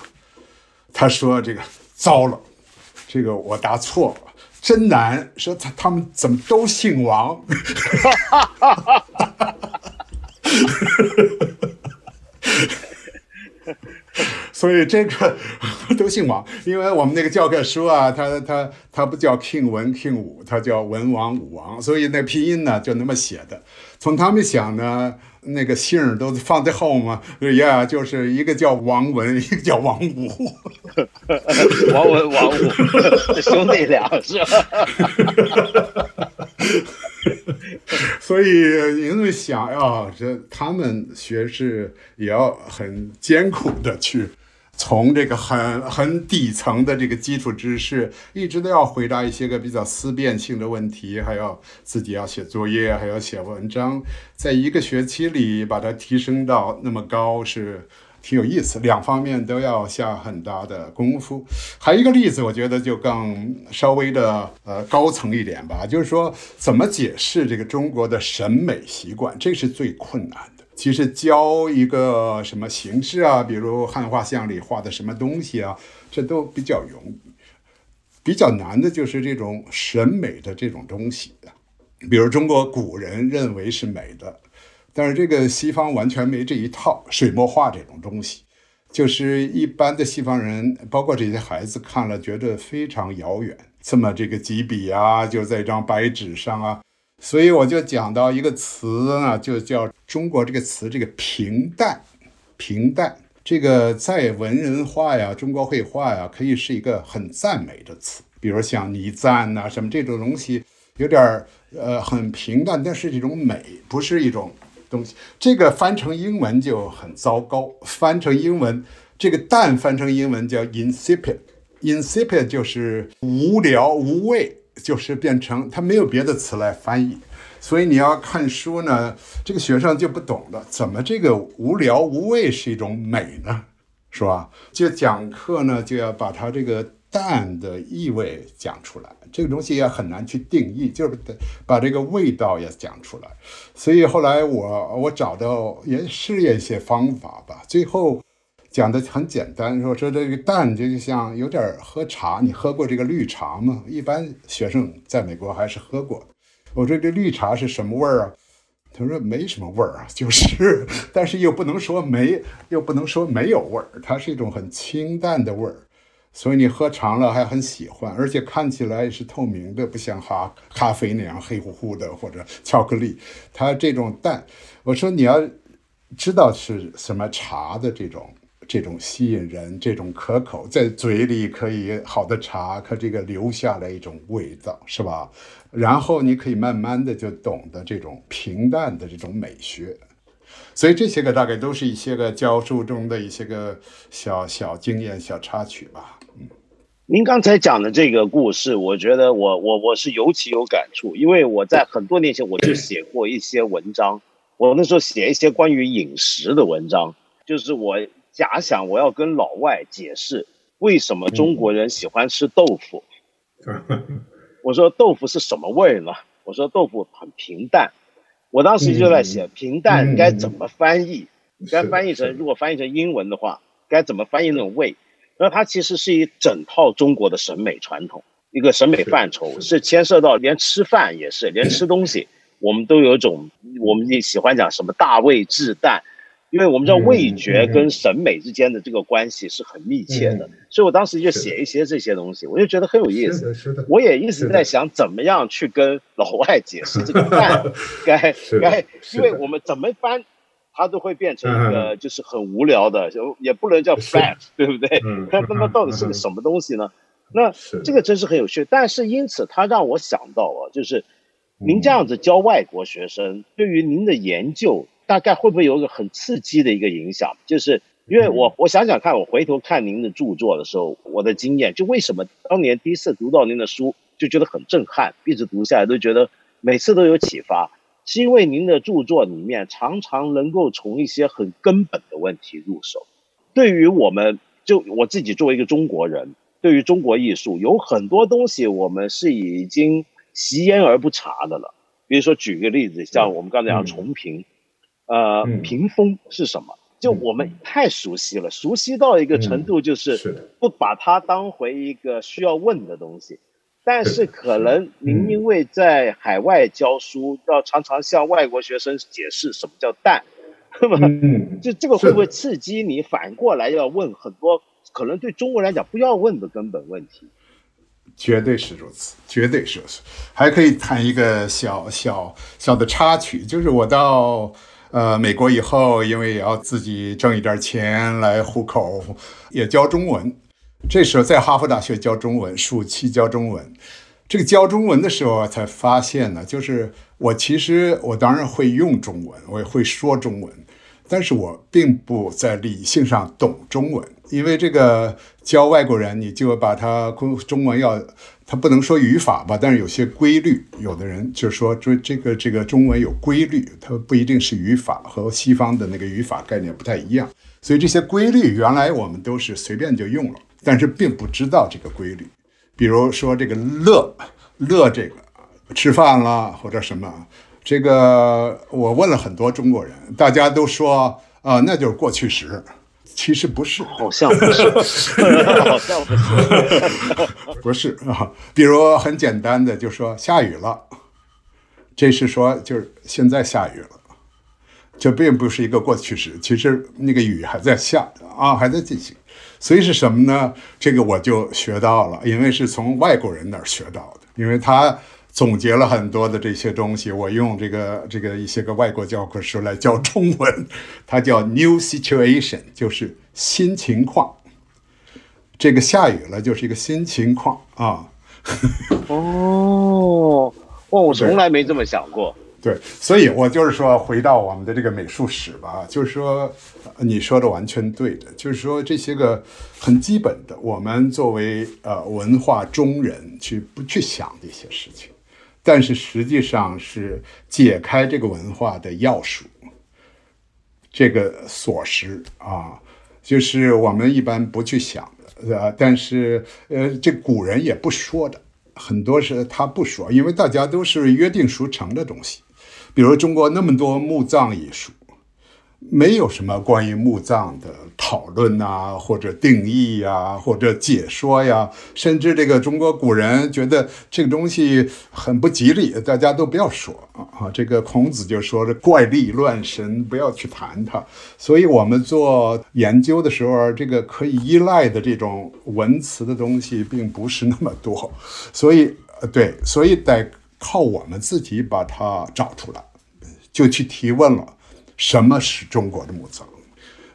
他说这个糟了，这个我答错了，真难。说他他们怎么都姓王？所以这个都姓王，因为我们那个教科书啊，他他他不叫 king 文 king 武，他叫文王武王，所以那拼音呢就那么写的。从他们想呢。那个姓都放在后嘛，呀，就是一个叫王文，一个叫王武，王文王武，兄弟俩是吧？所以因为想呀，这他们学是也要很艰苦的去。从这个很很底层的这个基础知识，一直都要回答一些个比较思辨性的问题，还要自己要写作业，还要写文章，在一个学期里把它提升到那么高，是挺有意思。两方面都要下很大的功夫。还有一个例子，我觉得就更稍微的呃高层一点吧，就是说怎么解释这个中国的审美习惯，这是最困难。其实教一个什么形式啊，比如汉画像里画的什么东西啊，这都比较容易。比较难的就是这种审美的这种东西比如中国古人认为是美的，但是这个西方完全没这一套。水墨画这种东西，就是一般的西方人，包括这些孩子看了觉得非常遥远。这么这个几笔啊，就在一张白纸上啊。所以我就讲到一个词呢，就叫中国这个词，这个平淡，平淡，这个在文人画呀、中国绘画呀，可以是一个很赞美的词。比如像倪瓒呐，什么这种东西，有点儿呃很平淡，但是这种美不是一种东西。这个翻成英文就很糟糕，翻成英文，这个淡翻成英文叫 insipid，insipid 就是无聊无味。就是变成他没有别的词来翻译，所以你要看书呢，这个学生就不懂了，怎么这个无聊无味是一种美呢？是吧？就讲课呢，就要把它这个淡的意味讲出来，这个东西也很难去定义，就是得把这个味道也讲出来。所以后来我我找到也试验一些方法吧，最后。讲的很简单，说说这个淡就像有点喝茶，你喝过这个绿茶吗？一般学生在美国还是喝过。我说这绿茶是什么味儿啊？他说没什么味儿啊，就是，但是又不能说没，又不能说没有味儿，它是一种很清淡的味儿，所以你喝长了还很喜欢，而且看起来是透明的，不像哈咖啡那样黑乎乎的或者巧克力。它这种淡，我说你要知道是什么茶的这种。这种吸引人，这种可口，在嘴里可以好的茶，可这个留下来一种味道，是吧？然后你可以慢慢的就懂得这种平淡的这种美学。所以这些个大概都是一些个教书中的一些个小小经验、小插曲吧。嗯，您刚才讲的这个故事，我觉得我我我是尤其有感触，因为我在很多年前我就写过一些文章，我那时候写一些关于饮食的文章，就是我。假想我要跟老外解释为什么中国人喜欢吃豆腐，我说豆腐是什么味呢？我说豆腐很平淡。我当时就在写平淡该怎么翻译，该翻译成如果翻译成英文的话，该怎么翻译那种味？那它其实是一整套中国的审美传统，一个审美范畴是牵涉到连吃饭也是，连吃东西我们都有一种，我们也喜欢讲什么大味至淡，因为我们知道味觉跟审美之间的这个关系是很密切的，所以我当时就写一些这些东西，我就觉得很有意思。是的，我也一直在想怎么样去跟老外解释这个饭 该该，因为我们怎么翻，它都会变成一个就是很无聊的，就也不能叫 flat，对不对？它他妈到底是个什么东西呢？那这个真是很有趣，但是因此它让我想到啊，就是。您这样子教外国学生，对于您的研究大概会不会有一个很刺激的一个影响？就是因为我我想想看，我回头看您的著作的时候，我的经验就为什么当年第一次读到您的书就觉得很震撼，一直读下来都觉得每次都有启发，是因为您的著作里面常常能够从一些很根本的问题入手。对于我们，就我自己作为一个中国人，对于中国艺术有很多东西，我们是已经。习焉而不察的了，比如说举个例子，像我们刚才讲重屏，呃，屏风是什么？就我们太熟悉了，熟悉到一个程度，就是不把它当回一个需要问的东西。但是可能您因为在海外教书，要常常向外国学生解释什么叫蛋，那么就这个会不会刺激你反过来要问很多可能对中国人来讲不要问的根本问题？绝对是如此，绝对是如此。还可以谈一个小小小的插曲，就是我到呃美国以后，因为也要自己挣一点钱来糊口，也教中文。这时候在哈佛大学教中文，暑期教中文。这个教中文的时候才发现呢，就是我其实我当然会用中文，我也会说中文。但是我并不在理性上懂中文，因为这个教外国人，你就把他中文要，他不能说语法吧，但是有些规律，有的人就说这这个这个中文有规律，它不一定是语法，和西方的那个语法概念不太一样，所以这些规律原来我们都是随便就用了，但是并不知道这个规律，比如说这个乐乐这个吃饭了或者什么。这个我问了很多中国人，大家都说啊，那就是过去时。其实不是，好像不是，好像不是，不是啊。比如很简单的，就说下雨了，这是说就是现在下雨了，这并不是一个过去时。其实那个雨还在下啊，还在进行。所以是什么呢？这个我就学到了，因为是从外国人那儿学到的，因为他。总结了很多的这些东西，我用这个这个一些个外国教科书来教中文，它叫 new situation，就是新情况。这个下雨了就是一个新情况啊。哦，哇，我从来没这么想过。对，所以我就是说，回到我们的这个美术史吧，就是说，你说的完全对的，就是说这些个很基本的，我们作为呃文化中人去不去想这些事情。但是实际上是解开这个文化的钥匙，这个锁匙啊，就是我们一般不去想的，呃，但是呃，这古人也不说的，很多是他不说，因为大家都是约定俗成的东西，比如中国那么多墓葬艺术。没有什么关于墓葬的讨论呐，或者定义呀，或者解说呀，甚至这个中国古人觉得这个东西很不吉利，大家都不要说啊。这个孔子就说这怪力乱神，不要去谈它。所以我们做研究的时候，这个可以依赖的这种文词的东西并不是那么多，所以对，所以得靠我们自己把它找出来，就去提问了。什么是中国的墓葬？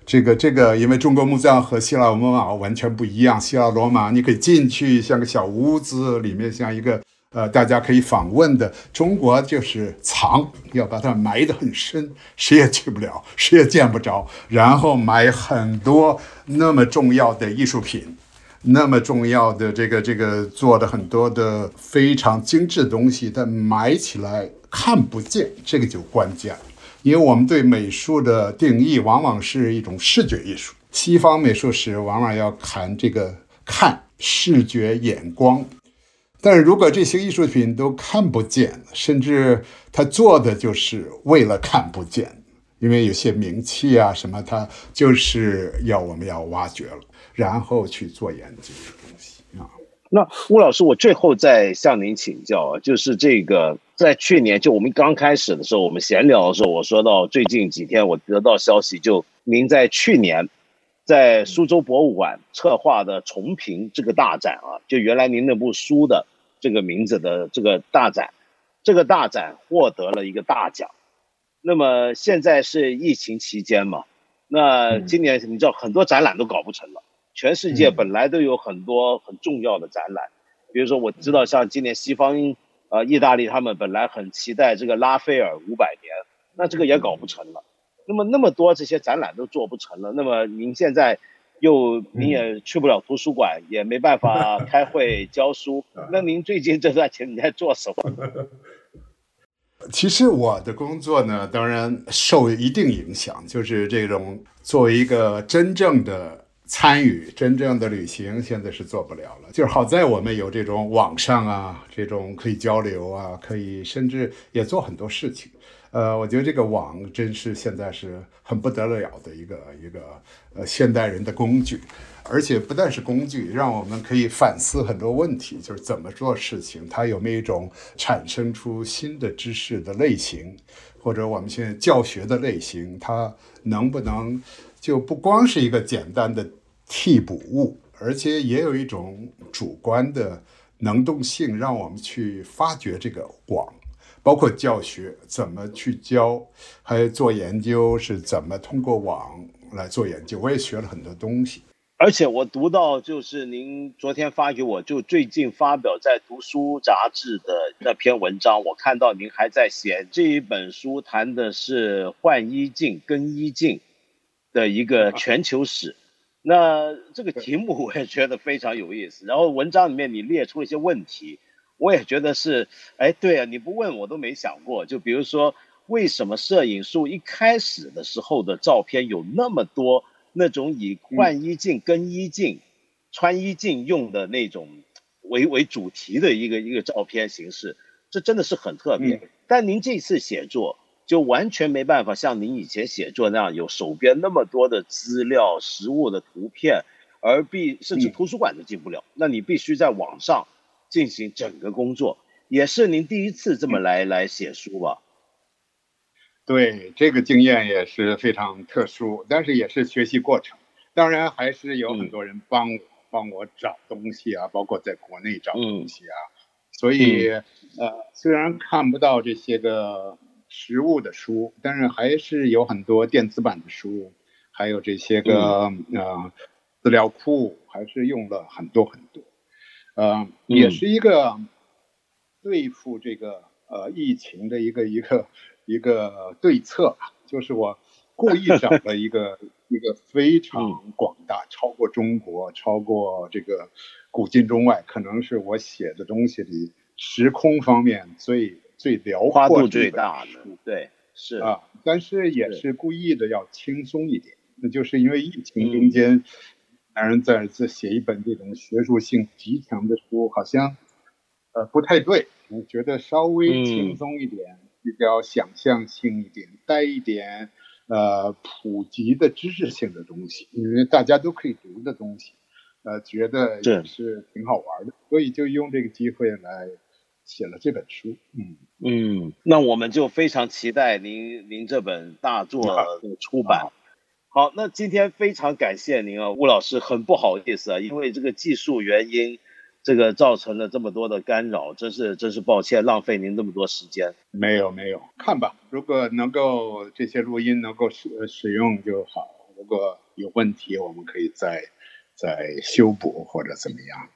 这个这个，因为中国墓葬和希腊罗马完全不一样。希腊罗马你可以进去，像个小屋子，里面像一个呃，大家可以访问的。中国就是藏，要把它埋得很深，谁也去不了，谁也见不着。然后埋很多那么重要的艺术品，那么重要的这个这个做的很多的非常精致的东西，但埋起来看不见，这个就关键了。因为我们对美术的定义往往是一种视觉艺术，西方美术史往往要谈这个看视觉眼光，但是如果这些艺术品都看不见，甚至他做的就是为了看不见，因为有些名气啊什么，他就是要我们要挖掘了，然后去做研究的东西啊。那吴老师，我最后再向您请教，就是这个。在去年就我们刚开始的时候，我们闲聊的时候，我说到最近几天我得到消息，就您在去年在苏州博物馆策划的重评这个大展啊，就原来您那部书的这个名字的这个大展，这个大展获得了一个大奖。那么现在是疫情期间嘛？那今年你知道很多展览都搞不成了，全世界本来都有很多很重要的展览，比如说我知道像今年西方。呃，意大利他们本来很期待这个拉斐尔五百年，那这个也搞不成了。那么那么多这些展览都做不成了，那么您现在又您也去不了图书馆，也没办法 开会教书，那您最近这段时间在做什么？其实我的工作呢，当然受一定影响，就是这种作为一个真正的。参与真正的旅行现在是做不了了，就是好在我们有这种网上啊，这种可以交流啊，可以甚至也做很多事情。呃，我觉得这个网真是现在是很不得了的一个一个呃现代人的工具，而且不但是工具，让我们可以反思很多问题，就是怎么做事情，它有没有一种产生出新的知识的类型，或者我们现在教学的类型，它能不能？就不光是一个简单的替补物，而且也有一种主观的能动性，让我们去发掘这个网，包括教学怎么去教，还有做研究是怎么通过网来做研究。我也学了很多东西，而且我读到就是您昨天发给我，就最近发表在《读书》杂志的那篇文章，我看到您还在写这一本书，谈的是换衣镜、更衣镜。的一个全球史，那这个题目我也觉得非常有意思。然后文章里面你列出了一些问题，我也觉得是，哎，对啊，你不问我都没想过。就比如说，为什么摄影术一开始的时候的照片有那么多那种以换衣镜、更衣镜、穿衣镜用的那种为为主题的一个一个照片形式？这真的是很特别。但您这次写作。就完全没办法像您以前写作那样有手边那么多的资料、实物的图片，而必甚至图书馆都进不了。那你必须在网上进行整个工作，也是您第一次这么来来写书吧？对，这个经验也是非常特殊，但是也是学习过程。当然还是有很多人帮我帮我找东西啊，包括在国内找东西啊。所以呃，虽然看不到这些个。实物的书，但是还是有很多电子版的书，还有这些个呃资料库，还是用了很多很多，呃，也是一个对付这个呃疫情的一个一个一个对策吧。就是我故意找了一个 一个非常广大，超过中国，超过这个古今中外，可能是我写的东西里时空方面最。最辽阔、最大的，对，是啊，但是也是。故意的要轻松一点，那就是因为疫情中间，男人在这写一本这种学术性极强的书，好像呃不太对，我觉得稍微轻松一点，比较想象性一点，带一点呃普及的知识性的东西，因为大家都可以读的东西，呃，觉得也是挺好玩的，所以就用这个机会来。写了这本书，嗯嗯，那我们就非常期待您您这本大作的出版。好，那今天非常感谢您啊，吴老师，很不好意思啊，因为这个技术原因，这个造成了这么多的干扰，真是真是抱歉，浪费您这么多时间。没有没有，看吧，如果能够这些录音能够使使用就好，如果有问题，我们可以再再修补或者怎么样。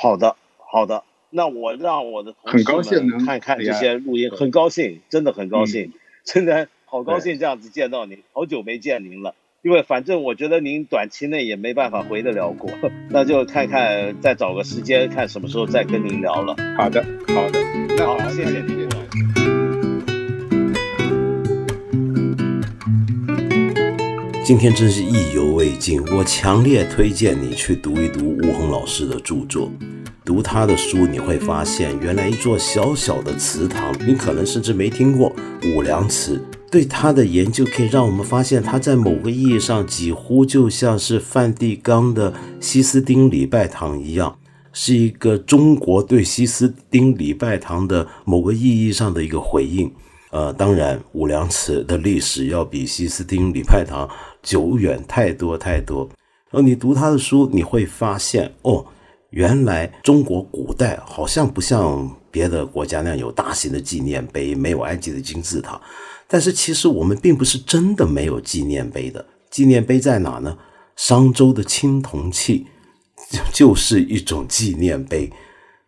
好的好的。那我让我的同事们看看这些录音，很高兴，真的很高兴，真的好高兴这样子见到您，好久没见您了。因为反正我觉得您短期内也没办法回得了国，那就看看再找个时间，看什么时候再跟您聊了。好的，好的，那好，谢谢您。今天真是意犹未尽，我强烈推荐你去读一读吴恒老师的著作。读他的书，你会发现，原来一座小小的祠堂，你可能甚至没听过五粮祠。对他的研究，可以让我们发现，他在某个意义上几乎就像是梵蒂冈的西斯丁礼拜堂一样，是一个中国对西斯丁礼拜堂的某个意义上的一个回应。呃，当然，五粮祠的历史要比西斯丁礼拜堂久远太多太多。然后你读他的书，你会发现，哦，原来中国古代好像不像别的国家那样有大型的纪念碑，没有埃及的金字塔。但是其实我们并不是真的没有纪念碑的。纪念碑在哪呢？商周的青铜器就就是一种纪念碑。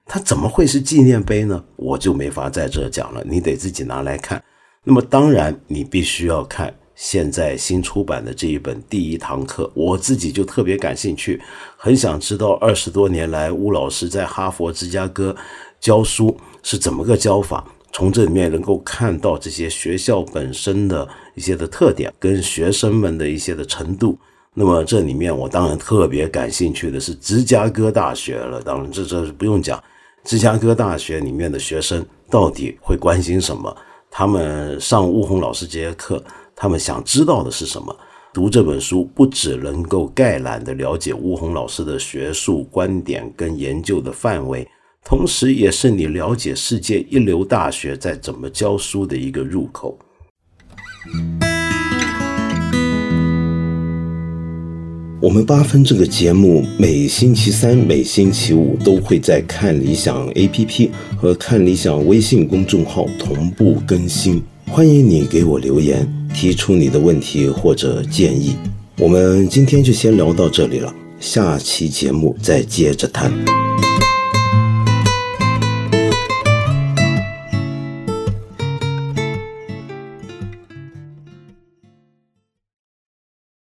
它怎么会是纪念碑呢？我就没法在这讲了，你得自己拿来看。那么当然，你必须要看现在新出版的这一本第一堂课。我自己就特别感兴趣，很想知道二十多年来巫老师在哈佛、芝加哥教书是怎么个教法。从这里面能够看到这些学校本身的一些的特点，跟学生们的一些的程度。那么这里面我当然特别感兴趣的是芝加哥大学了。当然这这是不用讲。芝加哥大学里面的学生到底会关心什么？他们上吴红老师这些课，他们想知道的是什么？读这本书不只能够概览的了解吴红老师的学术观点跟研究的范围，同时也是你了解世界一流大学在怎么教书的一个入口。我们八分这个节目每星期三、每星期五都会在看理想 APP 和看理想微信公众号同步更新。欢迎你给我留言，提出你的问题或者建议。我们今天就先聊到这里了，下期节目再接着谈。